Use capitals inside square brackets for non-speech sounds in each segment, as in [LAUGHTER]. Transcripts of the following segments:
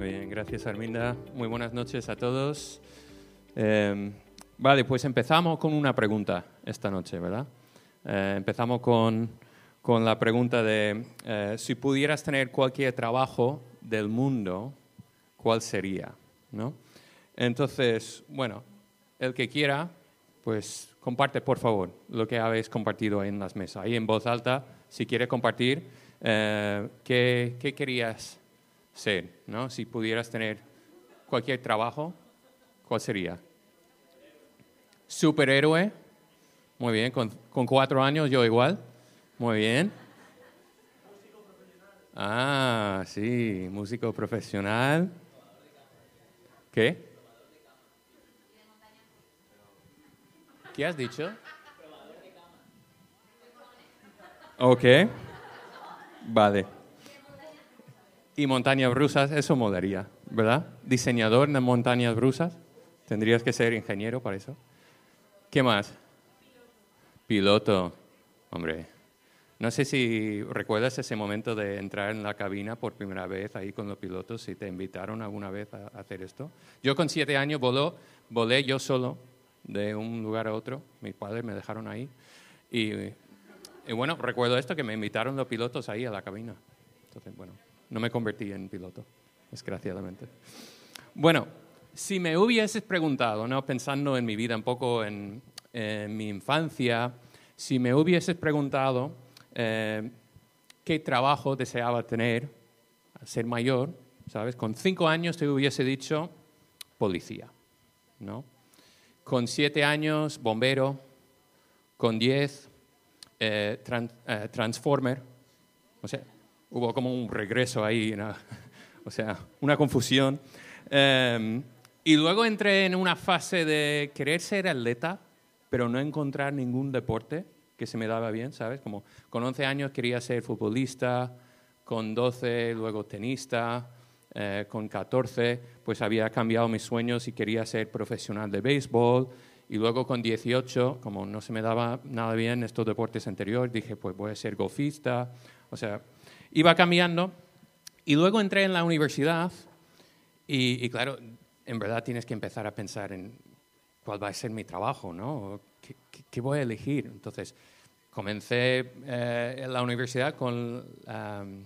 Muy bien, gracias Arminda. Muy buenas noches a todos. Eh, vale, pues empezamos con una pregunta esta noche, ¿verdad? Eh, empezamos con, con, la pregunta de eh, si pudieras tener cualquier trabajo del mundo, ¿cuál sería? ¿No? Entonces, bueno, el que quiera, pues comparte por favor lo que habéis compartido en las mesas. Ahí en voz alta, si quiere compartir, ¿qué, ¿qué querías ser, ¿no? Si pudieras tener cualquier trabajo, ¿cuál sería? Superhéroe. Muy bien, con, con cuatro años yo igual. Muy bien. Ah, sí, músico profesional. ¿Qué? ¿Qué has dicho? Ok. Vale. Y montañas rusas, eso molaría, ¿verdad? Diseñador de montañas rusas. Tendrías que ser ingeniero para eso. ¿Qué más? Piloto. Hombre, no sé si recuerdas ese momento de entrar en la cabina por primera vez ahí con los pilotos, si te invitaron alguna vez a hacer esto. Yo con siete años voló, volé yo solo de un lugar a otro. Mis padres me dejaron ahí. Y, y bueno, recuerdo esto, que me invitaron los pilotos ahí a la cabina. Entonces, bueno, no me convertí en piloto, desgraciadamente. Bueno, si me hubieses preguntado, ¿no? pensando en mi vida, un poco en, mi infancia, si me hubieses preguntado eh, qué trabajo deseaba tener al ser mayor, ¿sabes? Con cinco años te hubiese dicho policía, ¿no? Con siete años, bombero. Con diez, eh, eh, transformer. O sea, hubo como un regreso ahí, ¿no? [LAUGHS] o sea, una confusión. Eh, y luego entré en una fase de querer ser atleta, pero no encontrar ningún deporte que se me daba bien, ¿sabes? Como con 11 años quería ser futbolista, con 12 luego tenista, eh, con 14 pues había cambiado mis sueños y quería ser profesional de béisbol. Y luego con 18, como no se me daba nada bien estos deportes anteriores, dije, pues voy a ser golfista. O sea, iba cambiando. Y luego entré en la universidad y, y claro, en verdad tienes que empezar a pensar en cuál va a ser mi trabajo, ¿no? ¿Qué, qué, qué voy a elegir? Entonces, comencé eh, en la universidad con um,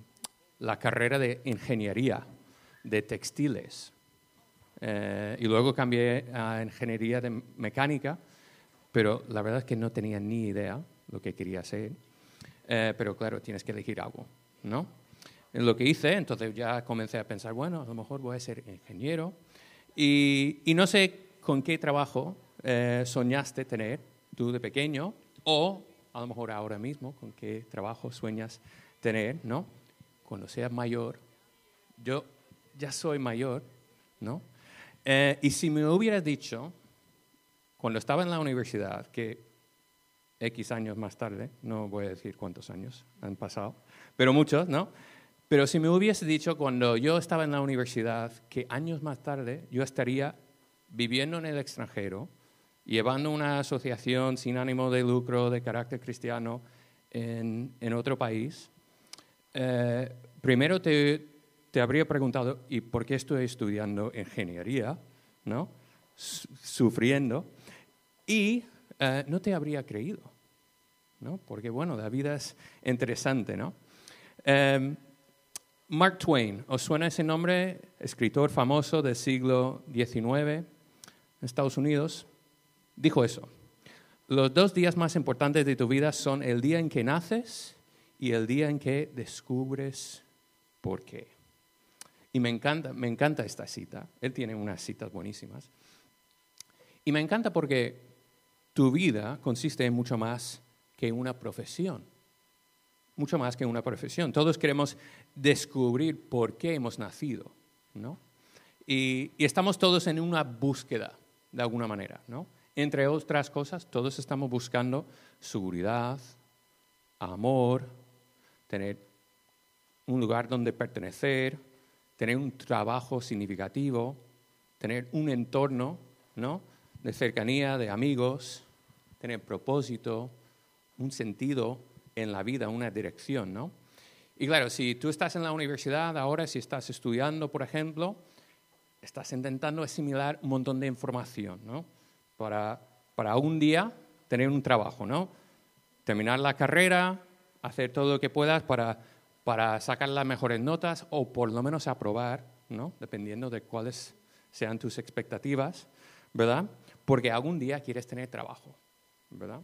la carrera de ingeniería de textiles. Eh, y luego cambié a ingeniería de mecánica, pero la verdad es que no tenía ni idea lo que quería hacer. Eh, pero claro, tienes que elegir algo, ¿no? Lo que hice, entonces ya comencé a pensar, bueno, a lo mejor voy a ser ingeniero. Y, y no sé con qué trabajo eh, soñaste tener tú de pequeño o a lo mejor ahora mismo con qué trabajo sueñas tener, ¿no? Cuando seas mayor. Yo ya soy mayor, ¿no? Eh, y si me hubieras dicho, cuando estaba en la universidad, que X años más tarde, no voy a decir cuántos años han pasado, pero muchos, ¿no? Pero si me hubiese dicho cuando yo estaba en la universidad que años más tarde yo estaría viviendo en el extranjero, llevando una asociación sin ánimo de lucro de carácter cristiano en, en otro país, eh, primero te, te, habría preguntado, ¿y por qué estoy estudiando ingeniería? ¿no? Sufriendo. Y eh, no te habría creído, ¿no? porque bueno, la vida es interesante. ¿no? Eh, Mark Twain, ¿os suena ese nombre? Escritor famoso del siglo XIX en Estados Unidos. Dijo eso. Los dos días más importantes de tu vida son el día en que naces y el día en que descubres por qué. Y me encanta, me encanta esta cita. Él tiene unas citas buenísimas. Y me encanta porque tu vida consiste en mucho más que una profesión. Mucho más que una profesión. Todos queremos descubrir por qué hemos nacido, ¿no? Y, estamos todos en una búsqueda, de alguna manera, ¿no? Entre otras cosas, todos estamos buscando seguridad, amor, tener un lugar donde pertenecer, tener un trabajo significativo, tener un entorno ¿no? de cercanía, de amigos, tener propósito, un sentido en la vida, una dirección. ¿no? Y claro, si tú estás en la universidad ahora, si estás estudiando, por ejemplo, estás intentando asimilar un montón de información, ¿no? Para, para un día tener un trabajo, ¿no? Terminar la carrera, hacer todo lo que puedas para, para sacar las mejores notas o por lo menos aprobar, ¿no? Dependiendo de cuáles sean tus expectativas, ¿verdad? Porque algún día quieres tener trabajo, ¿verdad?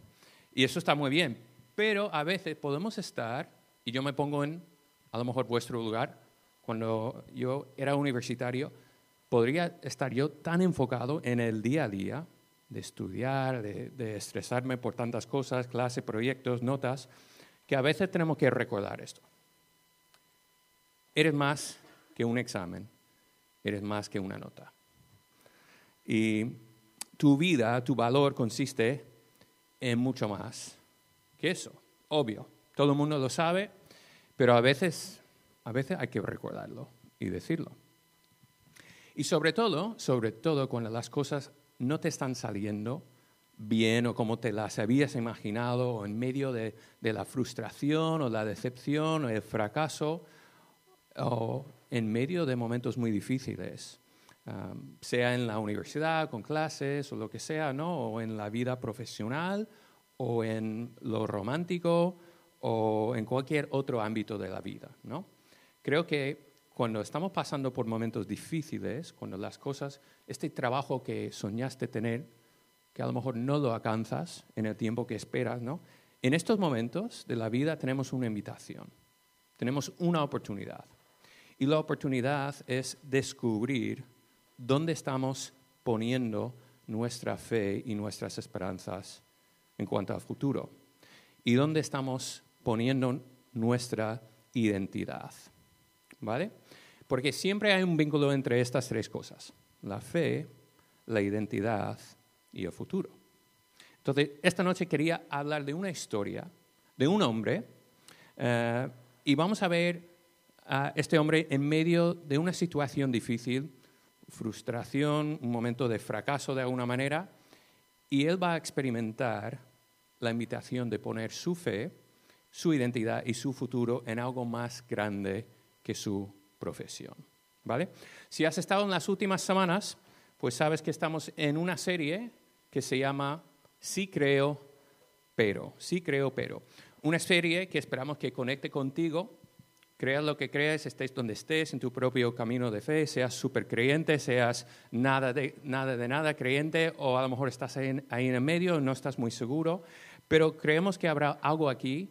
Y eso está muy bien, pero a veces podemos estar, y yo me pongo en, a lo mejor, vuestro lugar, cuando yo era universitario, podría estar yo tan enfocado en el día a día de estudiar, de, estresarme por tantas cosas, clases, proyectos, notas, que a veces tenemos que recordar esto. Eres más que un examen, eres más que una nota. Y tu vida, tu valor consiste en mucho más que eso, obvio. Todo el mundo lo sabe, pero a veces, a veces hay que recordarlo y decirlo. Y sobre todo, sobre todo cuando las cosas no te están saliendo bien o como te las habías imaginado o en medio de, la frustración o la decepción o el fracaso o en medio de momentos muy difíciles, sea en la universidad, con clases o lo que sea, ¿no? o en la vida profesional o en lo romántico o en cualquier otro ámbito de la vida. ¿no? Creo que cuando estamos pasando por momentos difíciles, cuando las cosas, este trabajo que soñaste tener, que a lo mejor no lo alcanzas en el tiempo que esperas, ¿no? En estos momentos de la vida tenemos una invitación, tenemos una oportunidad. Y la oportunidad es descubrir dónde estamos poniendo nuestra fe y nuestras esperanzas en cuanto al futuro y dónde estamos poniendo nuestra identidad. ¿Vale? Porque siempre hay un vínculo entre estas tres cosas, la fe, la identidad y el futuro. Entonces, esta noche quería hablar de una historia de un hombre eh, y vamos a ver a este hombre en medio de una situación difícil, frustración, un momento de fracaso de alguna manera, y él va a experimentar la invitación de poner su fe, su identidad y su futuro en algo más grande que su profesión. ¿Vale? Si has estado en las últimas semanas, pues sabes que estamos en una serie que se llama Sí creo, pero. Sí creo, pero. Una serie que esperamos que conecte contigo, creas lo que creas, estés donde estés, en tu propio camino de fe, seas súper creyente, seas nada de, nada de nada creyente, o a lo mejor estás ahí, ahí en el medio, no estás muy seguro, pero creemos que habrá algo aquí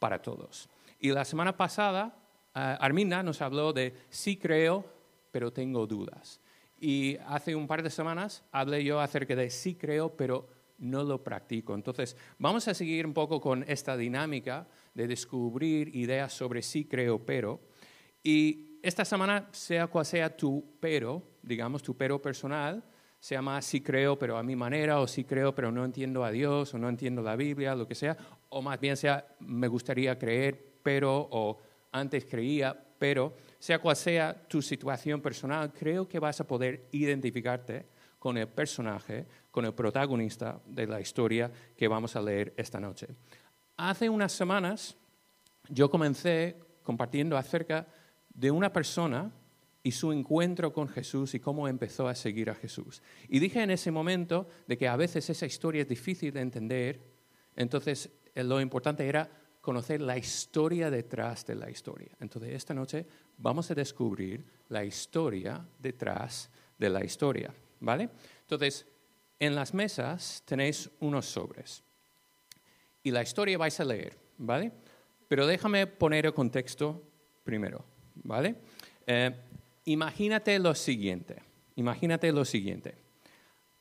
para todos. Y la semana pasada uh, Arminda nos habló de sí creo, pero tengo dudas. Y hace un par de semanas hablé yo acerca de sí creo, pero no lo practico. Entonces, vamos a seguir un poco con esta dinámica de descubrir ideas sobre sí creo, pero. Y esta semana, sea cual sea tu pero, digamos tu pero personal, se llama sí creo, pero a mi manera, o sí creo, pero no entiendo a Dios, o no entiendo la Biblia, lo que sea, o más bien sea me gustaría creer, pero, o antes creía, pero sea cual sea tu situación personal, creo que vas a poder identificarte con el personaje, con el protagonista de la historia que vamos a leer esta noche. Hace unas semanas yo comencé compartiendo acerca de una persona y su encuentro con Jesús y cómo empezó a seguir a Jesús. Y dije en ese momento de que a veces esa historia es difícil de entender, entonces eh, lo importante era conocer la historia detrás de la historia. Entonces, esta noche vamos a descubrir la historia detrás de la historia, ¿vale? Entonces, en las mesas tenéis unos sobres y la historia vais a leer, ¿vale? Pero déjame poner el contexto primero, ¿vale? Eh, imagínate lo siguiente, imagínate lo siguiente.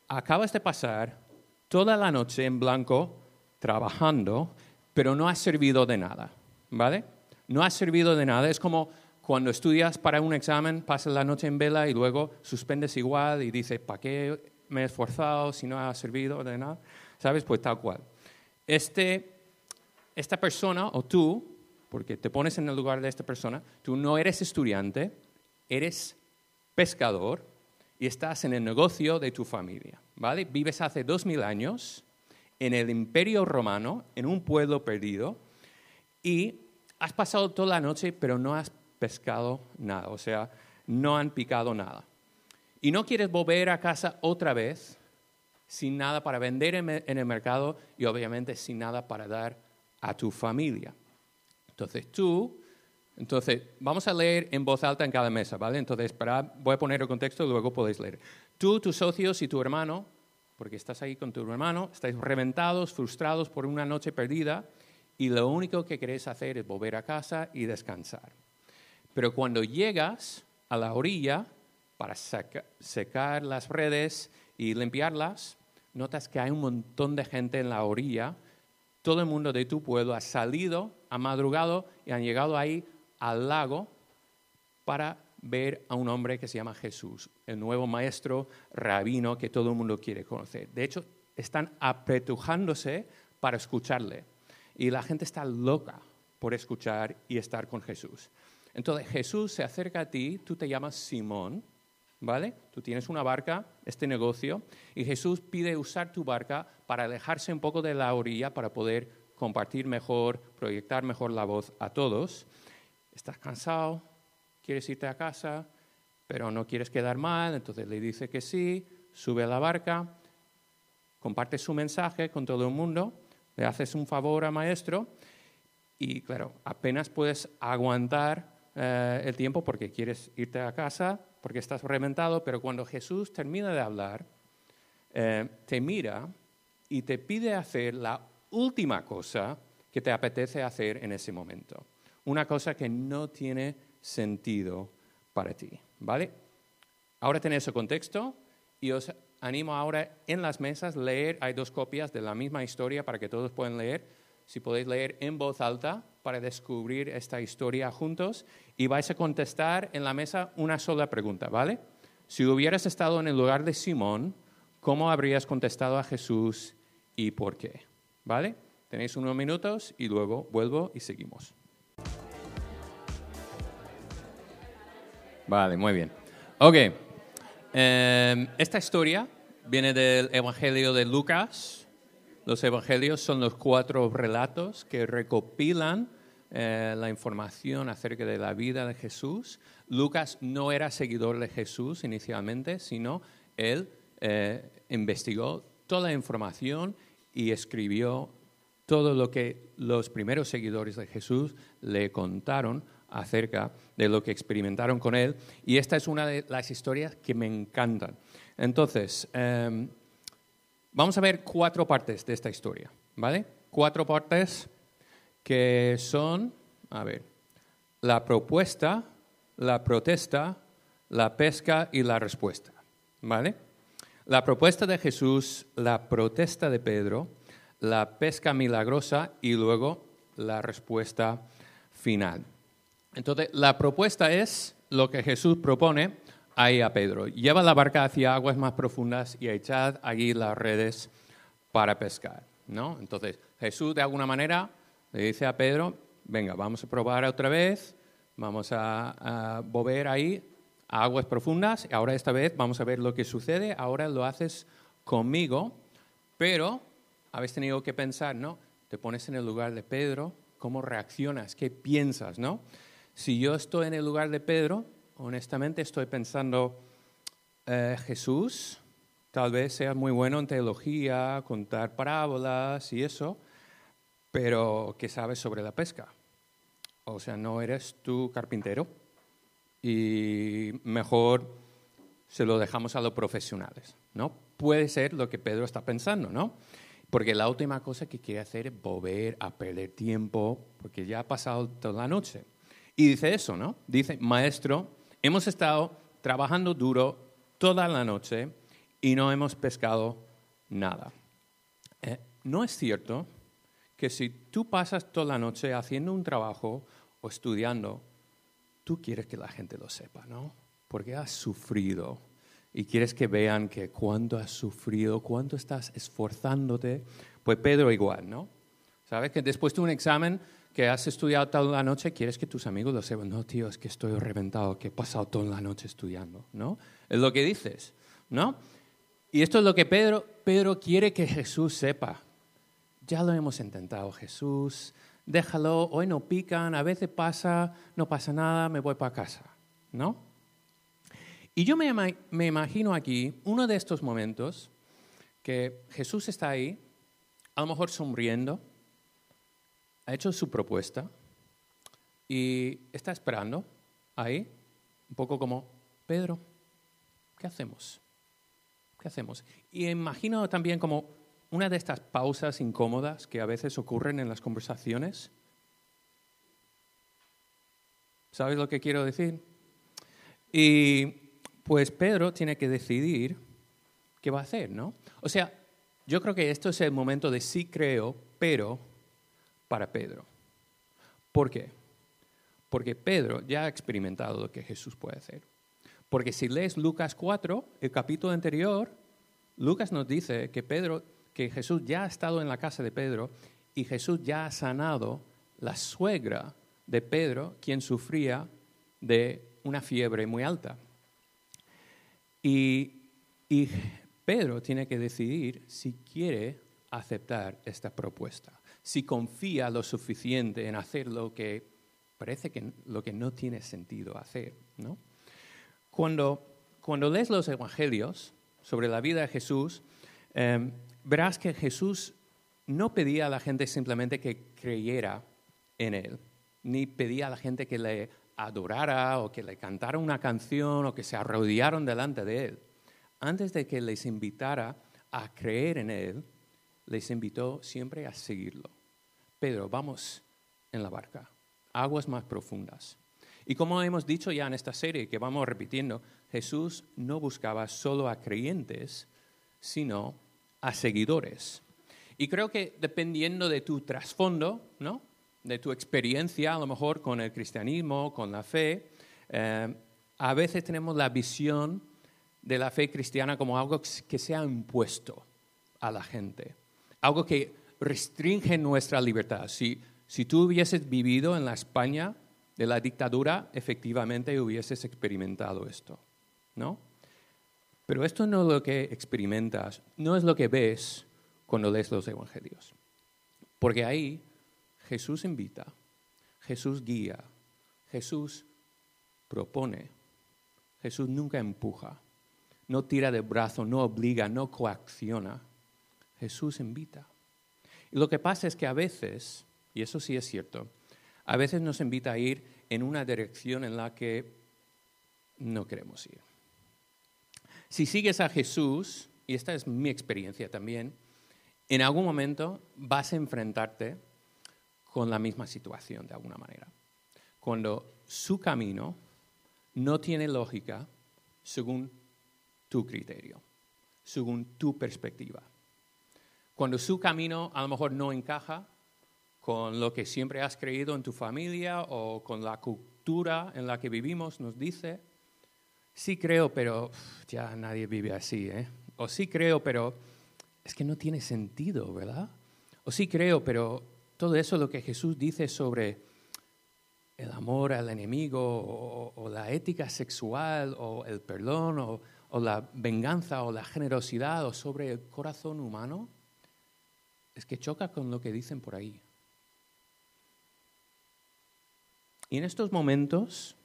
Acabas de pasar toda la noche en blanco trabajando pero no ha servido de nada, ¿vale? No ha servido de nada. Es como cuando estudias para un examen, pasas la noche en vela y luego suspendes igual y dices, ¿para qué me he esforzado si no ha servido de nada? ¿Sabes? Pues tal cual. Este, esta persona o tú, porque te pones en el lugar de esta persona, tú no eres estudiante, eres pescador y estás en el negocio de tu familia, ¿vale? Vives hace dos mil años en el imperio romano, en un pueblo perdido, y has pasado toda la noche, pero no has pescado nada, o sea, no han picado nada. Y no quieres volver a casa otra vez sin nada para vender en el mercado y obviamente sin nada para dar a tu familia. Entonces tú, entonces vamos a leer en voz alta en cada mesa, ¿vale? Entonces voy a poner el contexto y luego podéis leer. Tú, tus socios y tu hermano, porque estás ahí con tu hermano, estáis reventados, frustrados por una noche perdida y lo único que queréis hacer es volver a casa y descansar. Pero cuando llegas a la orilla para secar las redes y limpiarlas, notas que hay un montón de gente en la orilla. Todo el mundo de tu pueblo ha salido, ha madrugado y han llegado ahí al lago para ver a un hombre que se llama Jesús, el nuevo maestro rabino que todo el mundo quiere conocer. De hecho, están apretujándose para escucharle. Y la gente está loca por escuchar y estar con Jesús. Entonces Jesús se acerca a ti, tú te llamas Simón, ¿vale? Tú tienes una barca, este negocio, y Jesús pide usar tu barca para alejarse un poco de la orilla para poder compartir mejor, proyectar mejor la voz a todos. Estás cansado, quieres irte a casa, pero no quieres quedar mal, entonces le dice que sí, sube a la barca, comparte su mensaje con todo el mundo, le haces un favor al maestro y claro, apenas puedes aguantar eh, el tiempo porque quieres irte a casa, porque estás reventado, pero cuando Jesús termina de hablar, eh, te mira y te pide hacer la última cosa que te apetece hacer en ese momento. Una cosa que no tiene sentido para ti. ¿Vale? Ahora tenéis ese contexto y os animo ahora en las mesas leer, hay dos copias de la misma historia para que todos puedan leer. Si podéis leer en voz alta para descubrir esta historia juntos y vais a contestar en la mesa una sola pregunta, ¿vale? Si hubieras estado en el lugar de Simón, ¿cómo habrías contestado a Jesús y por qué? ¿Vale? Tenéis unos minutos y luego vuelvo y seguimos. Vale, muy bien. Ok. Em, esta historia viene del Evangelio de Lucas. Los Evangelios son los cuatro relatos que recopilan eh, la información acerca de la vida de Jesús. Lucas no era seguidor de Jesús inicialmente, sino él eh, investigó toda la información y escribió todo lo que los primeros seguidores de Jesús le contaron acerca de lo que experimentaron con él. Y esta es una de las historias que me encantan. Entonces, em, vamos a ver cuatro partes de esta historia, ¿vale? Cuatro partes que son, a ver, la propuesta, la protesta, la pesca y la respuesta, ¿vale? La propuesta de Jesús, la protesta de Pedro, la pesca milagrosa y luego la respuesta final. Entonces, la propuesta es lo que Jesús propone ahí a Pedro. Lleva la barca hacia aguas más profundas y echad allí las redes para pescar. ¿no? Entonces, Jesús de alguna manera le dice a Pedro, venga, vamos a probar otra vez, vamos a, a volver ahí a aguas profundas, ahora esta vez vamos a ver lo que sucede, ahora lo haces conmigo, pero habéis tenido que pensar, ¿no? Te pones en el lugar de Pedro, ¿cómo reaccionas? ¿Qué piensas, no? Si yo estoy en el lugar de Pedro, honestamente estoy pensando, eh, Jesús, tal vez sea muy bueno en teología, contar parábolas y eso, pero ¿qué sabes sobre la pesca? O sea, no eres tú carpintero y mejor se lo dejamos a los profesionales, ¿no? Puede ser lo que Pedro está pensando, ¿no? Porque la última cosa que quiere hacer es volver a perder tiempo, porque ya ha pasado toda la noche. Y dice eso, ¿no? Dice, maestro, hemos estado trabajando duro toda la noche y no hemos pescado nada. Eh, ¿No es cierto que si tú pasas toda la noche haciendo un trabajo o estudiando, tú quieres que la gente lo sepa, ¿no? Porque has sufrido y quieres que vean que cuánto has sufrido, cuánto estás esforzándote. Pues Pedro igual, ¿no? ¿Sabes? Que después de un examen que has estudiado toda la noche, quieres que tus amigos lo sepan. No, tío, es que estoy reventado, que he pasado toda la noche estudiando, ¿no? Es lo que dices, ¿no? Y esto es lo que Pedro, Pedro quiere que Jesús sepa. Ya lo hemos intentado, Jesús. déjalo, hoy no pican, a veces pasa, no pasa nada, me voy para casa, ¿no? Y yo me, me imagino aquí uno de estos momentos que Jesús está ahí, a lo mejor sonriendo, ha hecho su propuesta y está esperando ahí, un poco como, Pedro, ¿qué hacemos? ¿Qué hacemos? Y imagino también como una de estas pausas incómodas que a veces ocurren en las conversaciones. ¿Sabes lo que quiero decir? Y pues Pedro tiene que decidir qué va a hacer, ¿no? O sea, yo creo que esto es el momento de sí creo, pero para Pedro. ¿Por qué? Porque Pedro ya ha experimentado lo que Jesús puede hacer. Porque si lees Lucas 4, el capítulo anterior, Lucas nos dice que Pedro, que Jesús ya ha estado en la casa de Pedro y Jesús ya ha sanado la suegra de Pedro, quien sufría de una fiebre muy alta. Y, y Pedro tiene que decidir si quiere aceptar esta propuesta, si confía lo suficiente en hacer lo que parece que lo que no tiene sentido hacer. Cuando, cuando lees los evangelios sobre la vida de Jesús, em, verás que Jesús no pedía a la gente simplemente que creyera en Él, ni pedía a la gente que le adorara o que le cantara una canción o que se arrodillaron delante de Él. Antes de que les invitara a creer en Él, les invitó siempre a seguirlo. Pedro, vamos en la barca, aguas más profundas. Y como hemos dicho ya en esta serie, que vamos repitiendo, Jesús no buscaba solo a creyentes, sino a seguidores. Y creo que dependiendo de tu trasfondo, ¿no? de tu experiencia a lo mejor con el cristianismo, con la fe, eh, a veces tenemos la visión de la fe cristiana como algo que se ha impuesto a la gente, algo que restringe nuestra libertad. Si, si tú hubieses vivido en la España de la dictadura, efectivamente hubieses experimentado esto, ¿no? Pero esto no es lo que experimentas, no es lo que ves cuando lees los evangelios. Porque ahí Jesús invita, Jesús guía, Jesús propone, Jesús nunca empuja, no tira de brazo, no obliga, no coacciona. Jesús invita. Y lo que pasa es que a veces, y eso sí es cierto, a veces nos invita a ir en una dirección en la que no queremos ir. Si sigues a Jesús, y esta es mi experiencia también, en algún momento vas a enfrentarte con la misma situación de alguna manera. Cuando su camino no tiene lógica según tu criterio, según tu perspectiva. Cuando su camino a lo mejor no encaja con lo que siempre has creído en tu familia o con la cultura en la que vivimos, nos dice, sí creo, pero ya nadie vive así, ¿eh? O sí creo, pero es que no tiene sentido, ¿verdad? O sí creo, pero todo eso lo que Jesús dice sobre el amor al enemigo o, la ética sexual o el perdón o, o la venganza o la generosidad o sobre el corazón humano, es que choca con lo que dicen por ahí. Y en estos momentos,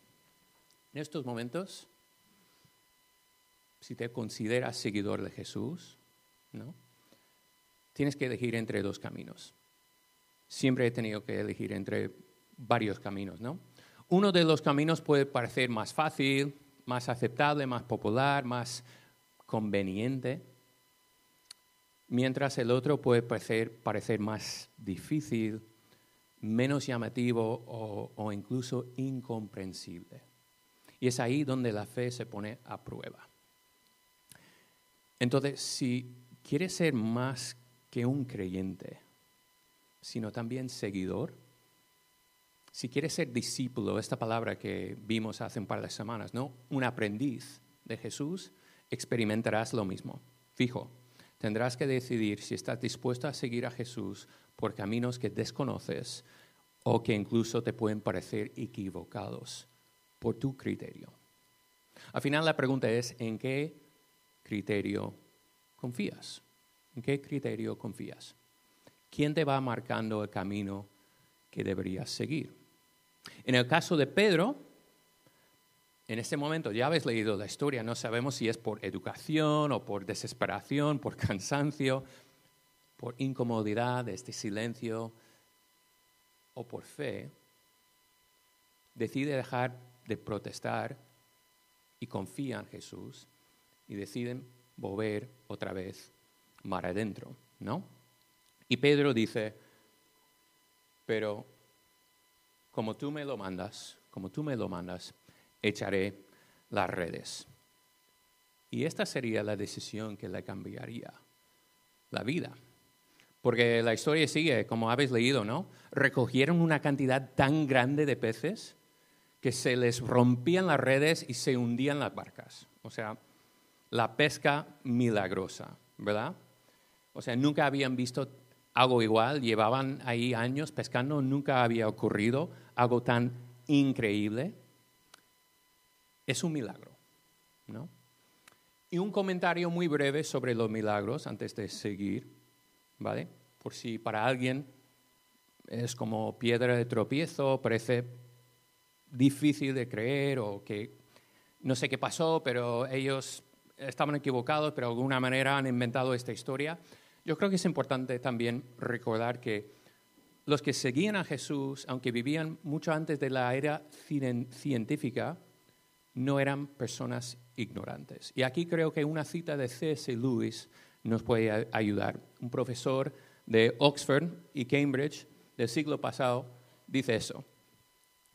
en estos momentos, si te consideras seguidor de Jesús, ¿no? Tienes que elegir entre dos caminos. Siempre he tenido que elegir entre varios caminos, ¿no? Uno de los caminos puede parecer más fácil, más aceptable, más popular, más conveniente, mientras el otro puede parecer, más difícil, menos llamativo o, incluso incomprensible. Y es ahí donde la fe se pone a prueba. Entonces, si quieres ser más que un creyente, sino también seguidor, si quieres ser discípulo, esta palabra que vimos hace un par de semanas, ¿no? Un aprendiz de Jesús, experimentarás lo mismo. Fijo, tendrás que decidir si estás dispuesto a seguir a Jesús por caminos que desconoces o que incluso te pueden parecer equivocados por tu criterio. Al final la pregunta es, ¿en qué criterio confías? ¿En qué criterio confías? ¿Quién te va marcando el camino que deberías seguir. En el caso de Pedro, en este momento ya habéis leído la historia, no sabemos si es por educación o por desesperación, por cansancio, por incomodidad, este silencio o por fe, decide dejar de protestar y confía en Jesús y deciden volver otra vez mar adentro, ¿no? Y Pedro dice, pero como tú me lo mandas, como tú me lo mandas, echaré las redes. Y esta sería la decisión que le cambiaría la vida. Porque la historia sigue, como habéis leído, ¿no? Recogieron una cantidad tan grande de peces que se les rompían las redes y se hundían las barcas. O sea, la pesca milagrosa, ¿verdad? O sea, nunca habían visto algo igual, llevaban ahí años pescando, nunca había ocurrido algo tan increíble. Es un milagro, ¿no? Y un comentario muy breve sobre los milagros antes de seguir, ¿vale? Por si para alguien es como piedra de tropiezo, parece difícil de creer o que no sé qué pasó, pero ellos estaban equivocados, pero de alguna manera han inventado esta historia. Yo creo que es importante también recordar que los que seguían a Jesús, aunque vivían mucho antes de la era científica, no eran personas ignorantes. Y aquí creo que una cita de C.S. Lewis nos puede ayudar. Un profesor de Oxford y Cambridge del siglo pasado dice eso.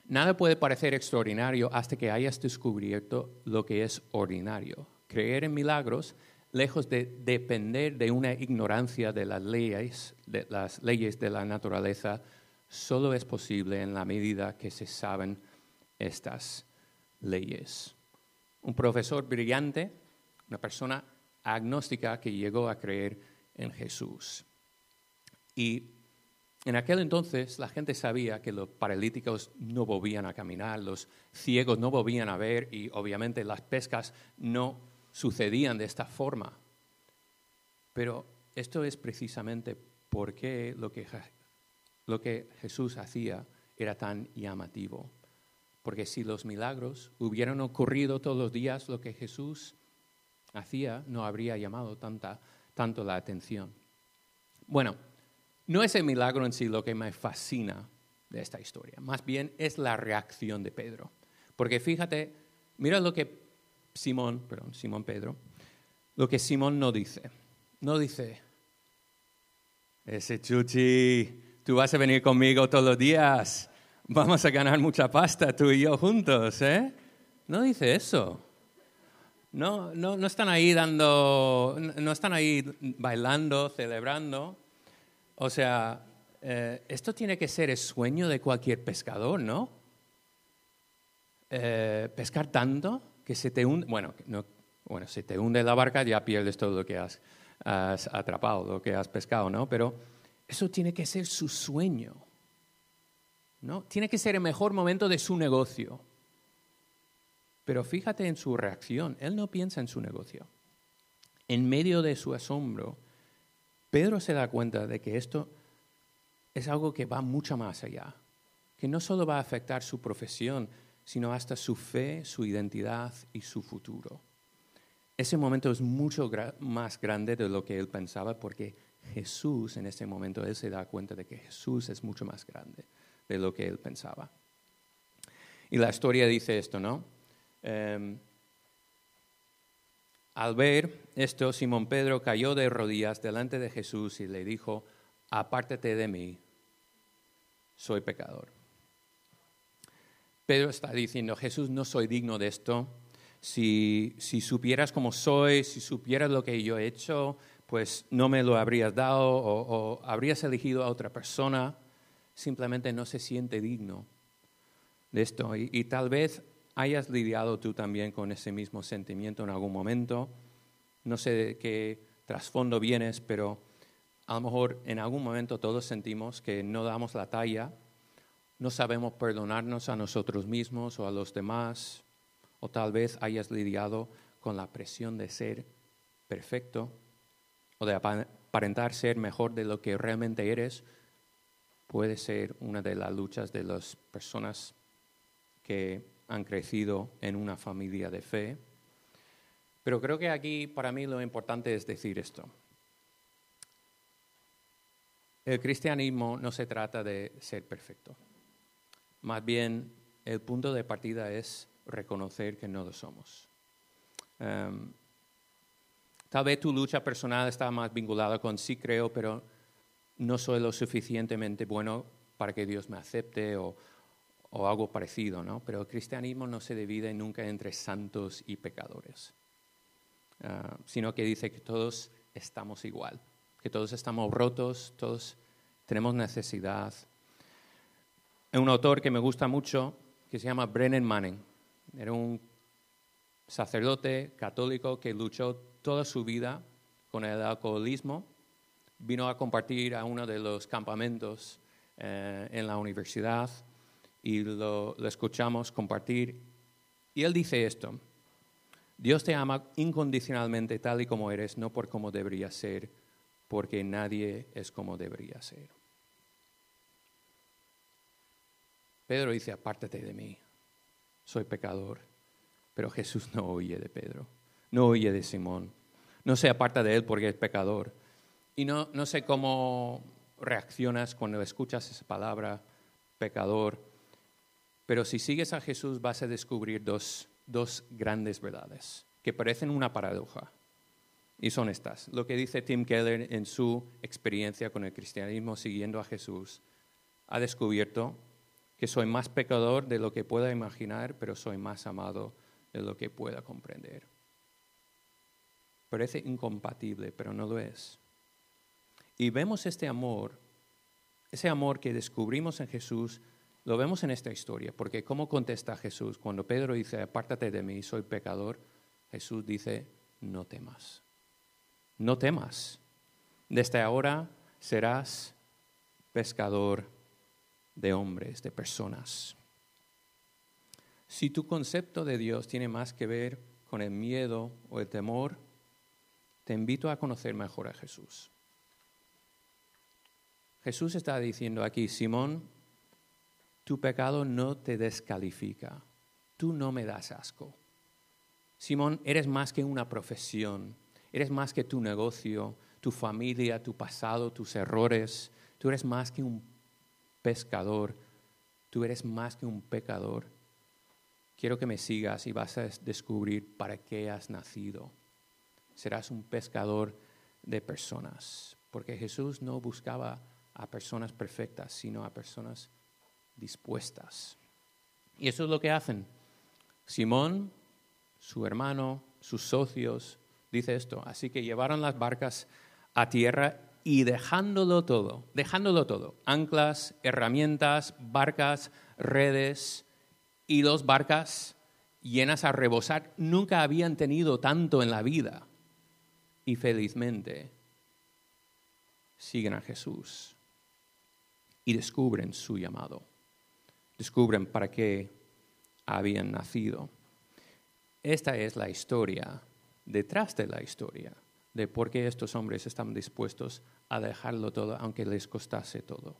Nada puede parecer extraordinario hasta que hayas descubierto lo que es ordinario. Creer en milagros, lejos de depender de una ignorancia de las leyes, de las leyes de la naturaleza, solo es posible en la medida que se saben estas leyes. Un profesor brillante, una persona agnóstica que llegó a creer en Jesús. Y en aquel entonces la gente sabía que los paralíticos no volvían a caminar, los ciegos no volvían a ver y obviamente las pescas no sucedían de esta forma. Pero esto es precisamente porque lo que, lo que Jesús hacía era tan llamativo. Porque si los milagros hubieran ocurrido todos los días, lo que Jesús hacía no habría llamado tanta, tanto la atención. Bueno, no es el milagro en sí lo que me fascina de esta historia, más bien es la reacción de Pedro. Porque fíjate, mira lo que Simón, perdón, Simón Pedro, lo que Simón no dice. No dice, ese chuchi, tú vas a venir conmigo todos los días, vamos a ganar mucha pasta tú y yo juntos, ¿eh? No dice eso. No, no, no están ahí dando, no están ahí bailando, celebrando. O sea, eh, esto tiene que ser el sueño de cualquier pescador, ¿no? Eh, pescar tanto que se te hunde, bueno, no, bueno, si te hunde la barca ya pierdes todo lo que has, has atrapado, lo que has pescado, ¿no? Pero eso tiene que ser su sueño, ¿no? Tiene que ser el mejor momento de su negocio. Pero fíjate en su reacción, él no piensa en su negocio. En medio de su asombro, Pedro se da cuenta de que esto es algo que va mucho más allá, que no solo va a afectar su profesión, sino hasta su fe, su identidad y su futuro. Ese momento es mucho más grande de lo que él pensaba porque Jesús, en ese momento, él se da cuenta de que Jesús es mucho más grande de lo que él pensaba. Y la historia dice esto, ¿no? Em, al ver esto, Simón Pedro cayó de rodillas delante de Jesús y le dijo, apártate de mí, soy pecador. Pedro está diciendo, Jesús, no soy digno de esto. Si, supieras cómo soy, si supieras lo que yo he hecho, pues no me lo habrías dado o, habrías elegido a otra persona. Simplemente no se siente digno de esto. y tal vez hayas lidiado tú también con ese mismo sentimiento en algún momento. No sé de qué trasfondo vienes, pero a lo mejor en algún momento todos sentimos que no damos la talla, no sabemos perdonarnos a nosotros mismos o a los demás, o tal vez hayas lidiado con la presión de ser perfecto o de aparentar ser mejor de lo que realmente eres, puede ser una de las luchas de las personas que han crecido en una familia de fe. Pero creo que aquí para mí lo importante es decir esto. El cristianismo no se trata de ser perfecto. Más bien, el punto de partida es reconocer que no lo somos. Em, tal vez tu lucha personal está más vinculada con sí creo, pero no soy lo suficientemente bueno para que Dios me acepte o, algo parecido, ¿no? Pero el cristianismo no se divide nunca entre santos y pecadores, ah, sino que dice que todos estamos igual, que todos estamos rotos, todos tenemos necesidad. Hay un autor que me gusta mucho que se llama Brennan Manning. Era un sacerdote católico que luchó toda su vida con el alcoholismo vino a compartir a uno de los campamentos eh, en la universidad y lo, escuchamos compartir. Y él dice esto, Dios te ama incondicionalmente tal y como eres, no por cómo debería ser, porque nadie es como debería ser. Pedro dice, apártate de mí, soy pecador. Pero Jesús no oye de Pedro, no oye de Simón, no se aparta de él porque es pecador, y no, no sé cómo reaccionas cuando escuchas esa palabra, pecador, pero si sigues a Jesús vas a descubrir dos, dos grandes verdades que parecen una paradoja. Y son estas. Lo que dice Tim Keller en su experiencia con el cristianismo siguiendo a Jesús, ha descubierto que soy más pecador de lo que pueda imaginar, pero soy más amado de lo que pueda comprender. Parece incompatible, pero no lo es. Y vemos este amor, ese amor que descubrimos en Jesús, lo vemos en esta historia, porque ¿cómo contesta Jesús? Cuando Pedro dice, apártate de mí, soy pecador, Jesús dice, no temas, no temas. Desde ahora serás pescador de hombres, de personas. Si tu concepto de Dios tiene más que ver con el miedo o el temor, te invito a conocer mejor a Jesús. Jesús está diciendo aquí, Simón, tu pecado no te descalifica, tú no me das asco. Simón, eres más que una profesión, eres más que tu negocio, tu familia, tu pasado, tus errores, tú eres más que un pescador, tú eres más que un pecador. Quiero que me sigas y vas a descubrir para qué has nacido. Serás un pescador de personas, porque Jesús no buscaba a personas perfectas, sino a personas dispuestas. Y eso es lo que hacen. Simón, su hermano, sus socios, dice esto. Así que llevaron las barcas a tierra y dejándolo todo, dejándolo todo, anclas, herramientas, barcas, redes y dos barcas llenas a rebosar, nunca habían tenido tanto en la vida. Y felizmente siguen a Jesús y descubren su llamado. Descubren para qué habían nacido. Esta es la historia, detrás de la historia, de por qué estos hombres están dispuestos a dejarlo todo, aunque les costase todo.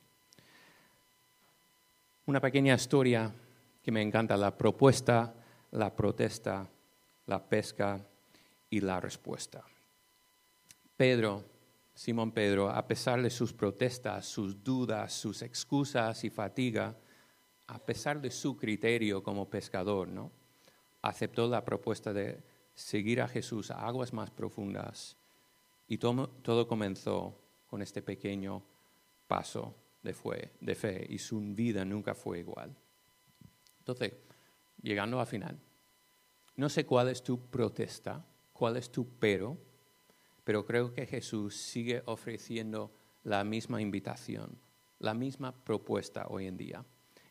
Una pequeña historia que me encanta, la propuesta, la protesta, la pesca y la respuesta. Pedro Simón Pedro, a pesar de sus protestas, sus dudas, sus excusas y fatiga, a pesar de su criterio como pescador, ¿no? aceptó la propuesta de seguir a Jesús a aguas más profundas y todo, todo comenzó con este pequeño paso de, de fe y su vida nunca fue igual. Entonces, llegando al final, no sé cuál es tu protesta, cuál es tu pero, pero creo que Jesús sigue ofreciendo la misma invitación, la misma propuesta hoy en día,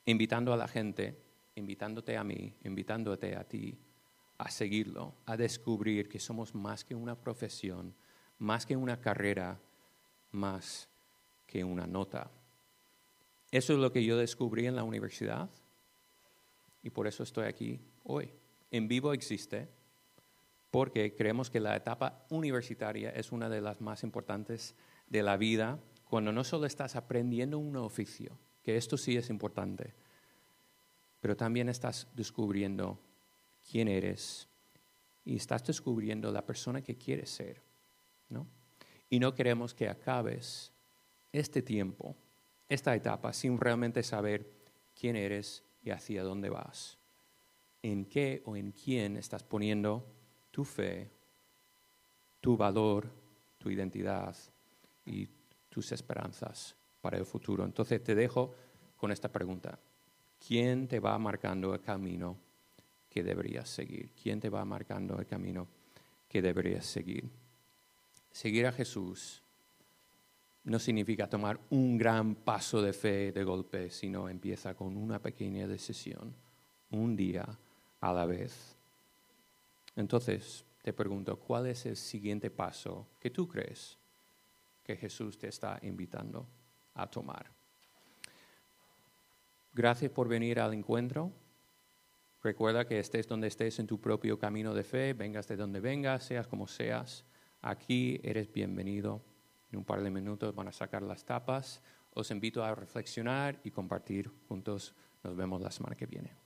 invitando a la gente, invitándote a mí, invitándote a ti a seguirlo, a descubrir que somos más que una profesión, más que una carrera, más que una nota. Eso es lo que yo descubrí en la universidad y por eso estoy aquí hoy. En vivo existe, porque creemos que la etapa universitaria es una de las más importantes de la vida cuando no solo estás aprendiendo un oficio, que esto sí es importante, pero también estás descubriendo quién eres y estás descubriendo la persona que quieres ser, ¿no? Y no queremos que acabes este tiempo, esta etapa, sin realmente saber quién eres y hacia dónde vas. En qué o en quién estás poniendo tu fe, tu valor, tu identidad y tus esperanzas para el futuro. Entonces te dejo con esta pregunta. ¿Quién te va marcando el camino que deberías seguir? ¿Quién te va marcando el camino que deberías seguir? Seguir a Jesús no significa tomar un gran paso de fe de golpe, sino empieza con una pequeña decisión, un día a la vez. Entonces, te pregunto, ¿cuál es el siguiente paso que tú crees que Jesús te está invitando a tomar? Gracias por venir al encuentro. Recuerda que estés donde estés en tu propio camino de fe, vengas de donde vengas, seas como seas, aquí eres bienvenido. En un par de minutos van a sacar las tapas. Os invito a reflexionar y compartir juntos. Nos vemos la semana que viene.